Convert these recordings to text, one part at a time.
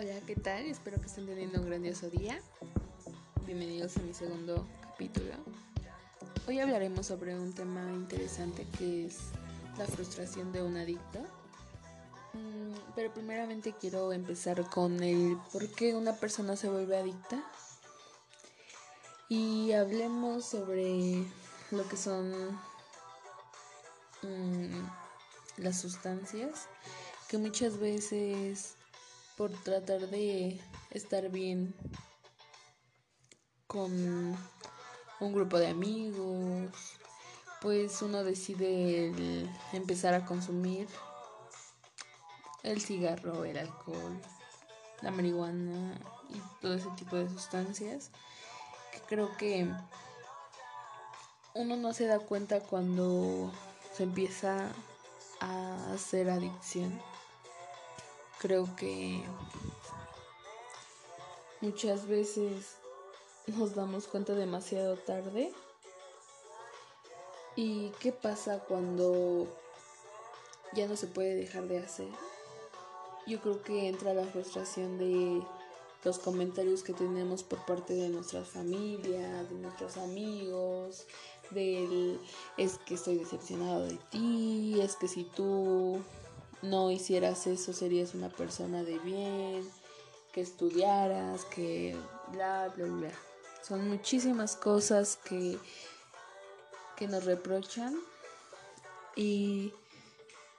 Hola, ¿qué tal? Espero que estén teniendo un grandioso día. Bienvenidos a mi segundo capítulo. Hoy hablaremos sobre un tema interesante que es la frustración de un adicto. Mm, pero primeramente quiero empezar con el por qué una persona se vuelve adicta. Y hablemos sobre lo que son mm, las sustancias que muchas veces por tratar de estar bien con un grupo de amigos, pues uno decide empezar a consumir el cigarro, el alcohol, la marihuana y todo ese tipo de sustancias que creo que uno no se da cuenta cuando se empieza a hacer adicción Creo que muchas veces nos damos cuenta demasiado tarde. ¿Y qué pasa cuando ya no se puede dejar de hacer? Yo creo que entra la frustración de los comentarios que tenemos por parte de nuestras familias, de nuestros amigos, del es que estoy decepcionado de ti, es que si tú no hicieras eso serías una persona de bien, que estudiaras, que bla, bla, bla. Son muchísimas cosas que, que nos reprochan. Y,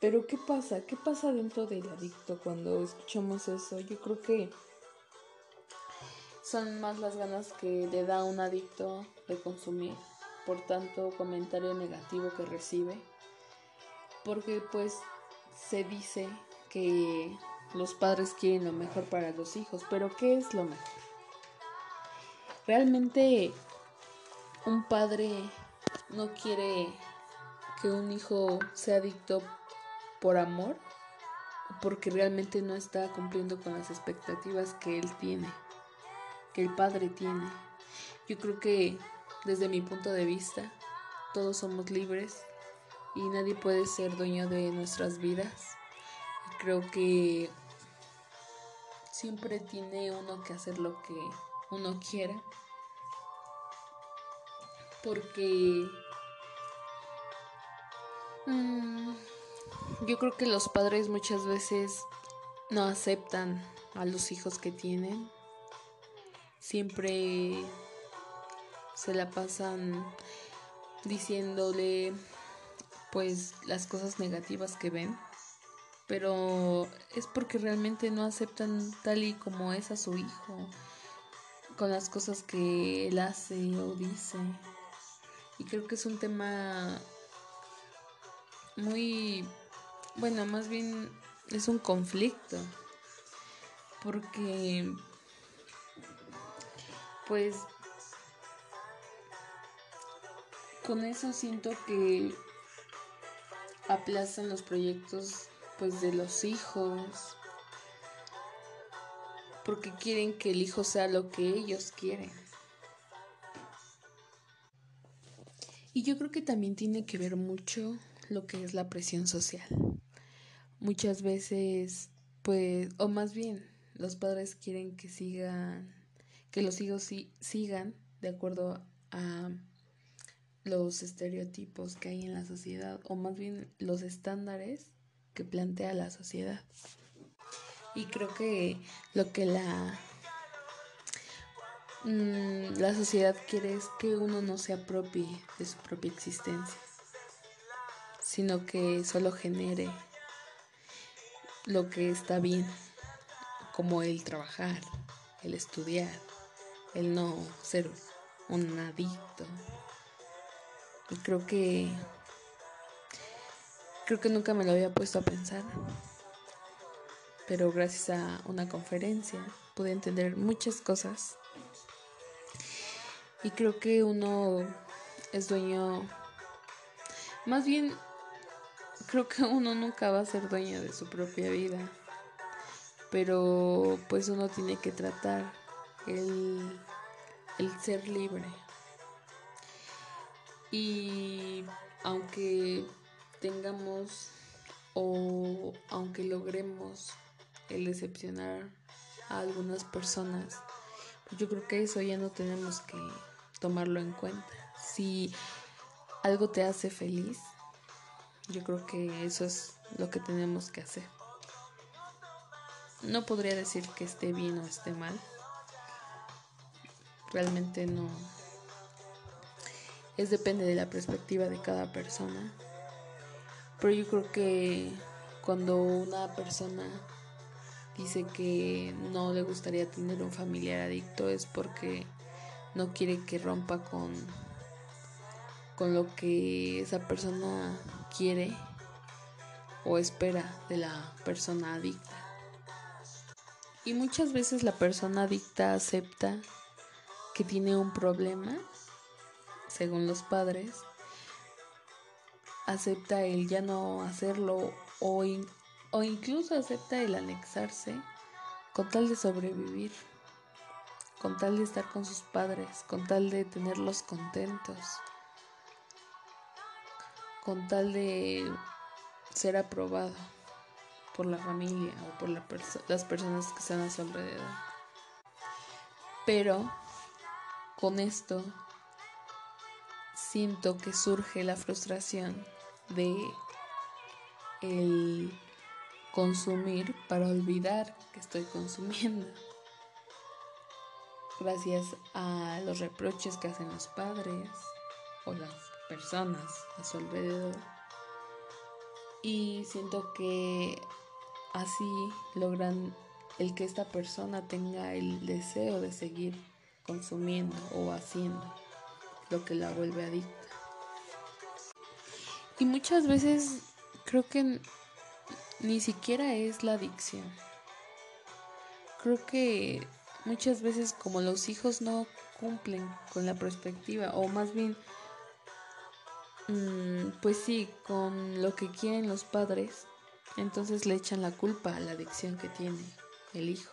pero ¿qué pasa? ¿Qué pasa dentro del adicto cuando escuchamos eso? Yo creo que son más las ganas que le da un adicto de consumir por tanto comentario negativo que recibe. Porque pues se dice que los padres quieren lo mejor para los hijos, pero ¿qué es lo mejor? Realmente un padre no quiere que un hijo sea adicto por amor, porque realmente no está cumpliendo con las expectativas que él tiene, que el padre tiene. Yo creo que desde mi punto de vista, todos somos libres y nadie puede ser dueño de nuestras vidas. Creo que siempre tiene uno que hacer lo que uno quiera. Porque mm, yo creo que los padres muchas veces no aceptan a los hijos que tienen. Siempre se la pasan diciéndole pues las cosas negativas que ven, pero es porque realmente no aceptan tal y como es a su hijo, con las cosas que él hace o dice. Y creo que es un tema muy, bueno, más bien es un conflicto, porque pues con eso siento que aplazan los proyectos pues de los hijos porque quieren que el hijo sea lo que ellos quieren. Y yo creo que también tiene que ver mucho lo que es la presión social. Muchas veces, pues, o más bien, los padres quieren que sigan, que los hijos sigan de acuerdo a los estereotipos que hay en la sociedad o más bien los estándares que plantea la sociedad. Y creo que lo que la mm, la sociedad quiere es que uno no se apropie de su propia existencia, sino que solo genere lo que está bien, como el trabajar, el estudiar, el no ser un adicto, y creo que creo que nunca me lo había puesto a pensar. Pero gracias a una conferencia pude entender muchas cosas. Y creo que uno es dueño más bien creo que uno nunca va a ser dueño de su propia vida. Pero pues uno tiene que tratar el, el ser libre. Y aunque tengamos o aunque logremos el decepcionar a algunas personas, pues yo creo que eso ya no tenemos que tomarlo en cuenta. Si algo te hace feliz, yo creo que eso es lo que tenemos que hacer. No podría decir que esté bien o esté mal. Realmente no. Es depende de la perspectiva de cada persona. Pero yo creo que cuando una persona dice que no le gustaría tener un familiar adicto es porque no quiere que rompa con con lo que esa persona quiere o espera de la persona adicta. Y muchas veces la persona adicta acepta que tiene un problema, según los padres, acepta el ya no hacerlo o, o incluso acepta el anexarse con tal de sobrevivir, con tal de estar con sus padres, con tal de tenerlos contentos, con tal de ser aprobado por la familia o por las personas que están a su alrededor. Pero con esto siento que surge la frustración de el consumir para olvidar que estoy consumiendo. Gracias a los reproches que hacen los padres o las personas a su alrededor. Y siento que Así logran el que esta persona tenga el deseo de seguir consumiendo o haciendo lo que la vuelve adicta. Y muchas veces creo que ni siquiera es la adicción. Creo que muchas veces como los hijos no cumplen con la perspectiva o más bien mm, pues sí, con lo que quieren los padres, entonces le echan la culpa a la adicción que tiene el hijo.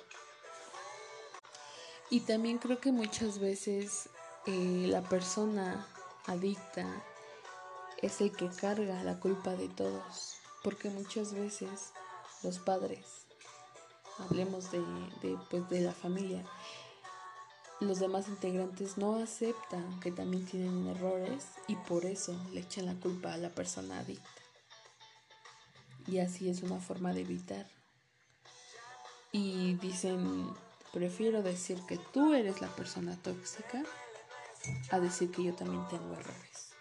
Y también creo que muchas veces eh, la persona adicta es el que carga la culpa de todos, porque muchas veces los padres, hablemos de, de, pues, de la familia, los demás integrantes no aceptan que también tienen errores y por eso le echan la culpa a la persona adicta y así es una forma de evitar. Y dicen, prefiero decir que tú eres la persona tóxica a decir que yo también tengo errores.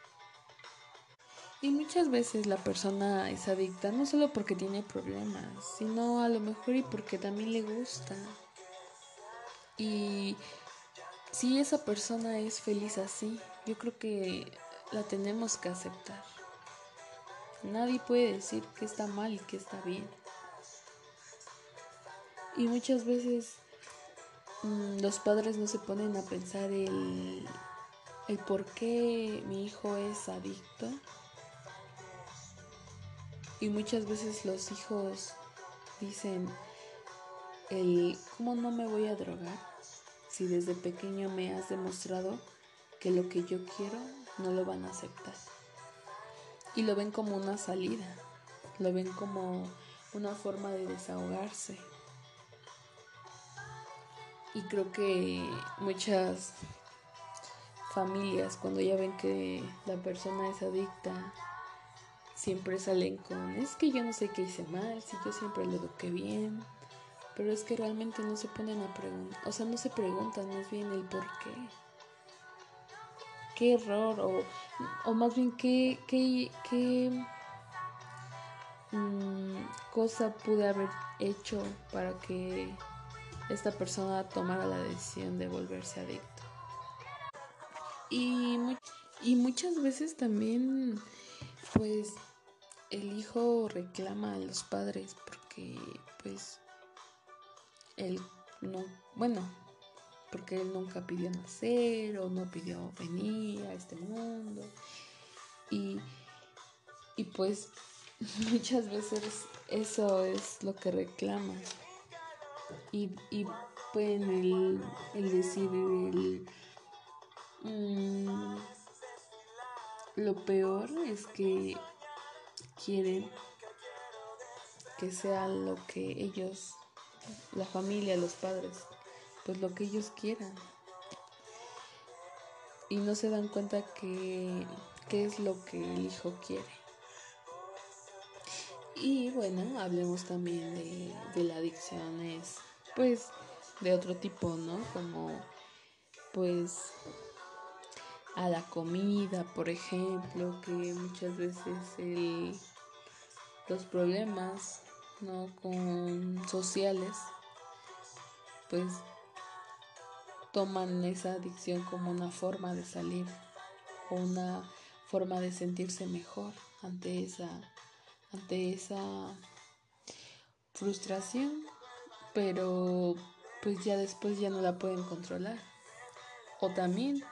Y muchas veces la persona es adicta no solo porque tiene problemas, sino a lo mejor y porque también le gusta. Y si esa persona es feliz así, yo creo que la tenemos que aceptar. Nadie puede decir que está mal y que está bien. Y muchas veces mm, los padres no se ponen a pensar el, el por qué mi hijo es adicto. Y muchas veces los hijos dicen el cómo no me voy a drogar si desde pequeño me has demostrado que lo que yo quiero no lo van a aceptar y lo ven como una salida, lo ven como una forma de desahogarse. Y creo que muchas familias cuando ya ven que la persona es adicta, siempre salen con, es que yo no sé qué hice mal, si yo siempre lo eduqué bien, pero es que realmente no se ponen a preguntar, o sea, no se preguntan más bien el por qué qué error o, o más bien qué, qué, qué mm, cosa pude haber hecho para que esta persona tomara la decisión de volverse adicto. Y, y muchas veces también, pues, el hijo reclama a los padres porque, pues, él no, bueno, porque él nunca pidió nacer o no pidió venir a este mundo. Y, pues muchas veces eso es lo que reclama. Y, y pueden el, el decir mm, lo peor es que quieren que sea lo que ellos la familia, los padres, pues lo que ellos quieran. Y no se dan cuenta que qué es lo que el hijo quiere. Y bueno, hablemos también de, de la adicción, es pues de otro tipo, ¿no? Como pues a la comida, por ejemplo, que muchas veces los problemas ¿no? con sociales pues toman esa adicción como una forma de salir o una forma de sentirse mejor ante esa ante esa frustración pero pues ya después ya no la pueden controlar o también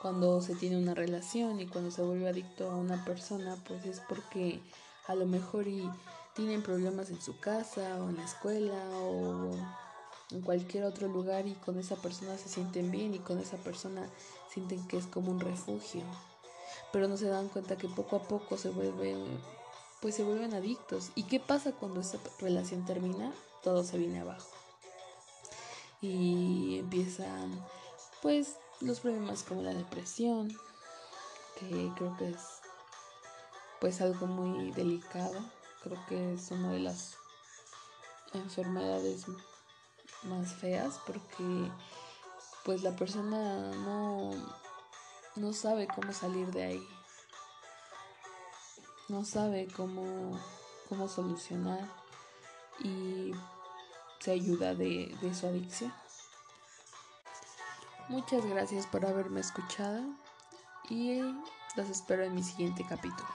cuando se tiene una relación y cuando se vuelve adicto a una persona, pues es porque a lo mejor y tienen problemas en su casa o en la escuela o en cualquier otro lugar y con esa persona se sienten bien y con esa persona sienten que es como un refugio. Pero no se dan cuenta que poco a poco se vuelven pues se vuelven adictos. ¿Y qué pasa cuando esa relación termina? Todo se viene abajo. Y empiezan pues los problemas como la depresión, que creo que es pues algo muy delicado, creo que es una de las enfermedades más feas porque pues la persona no, no sabe cómo salir de ahí, no sabe cómo, cómo solucionar y se ayuda de, de su adicción. Muchas gracias por haberme escuchado y los espero en mi siguiente capítulo.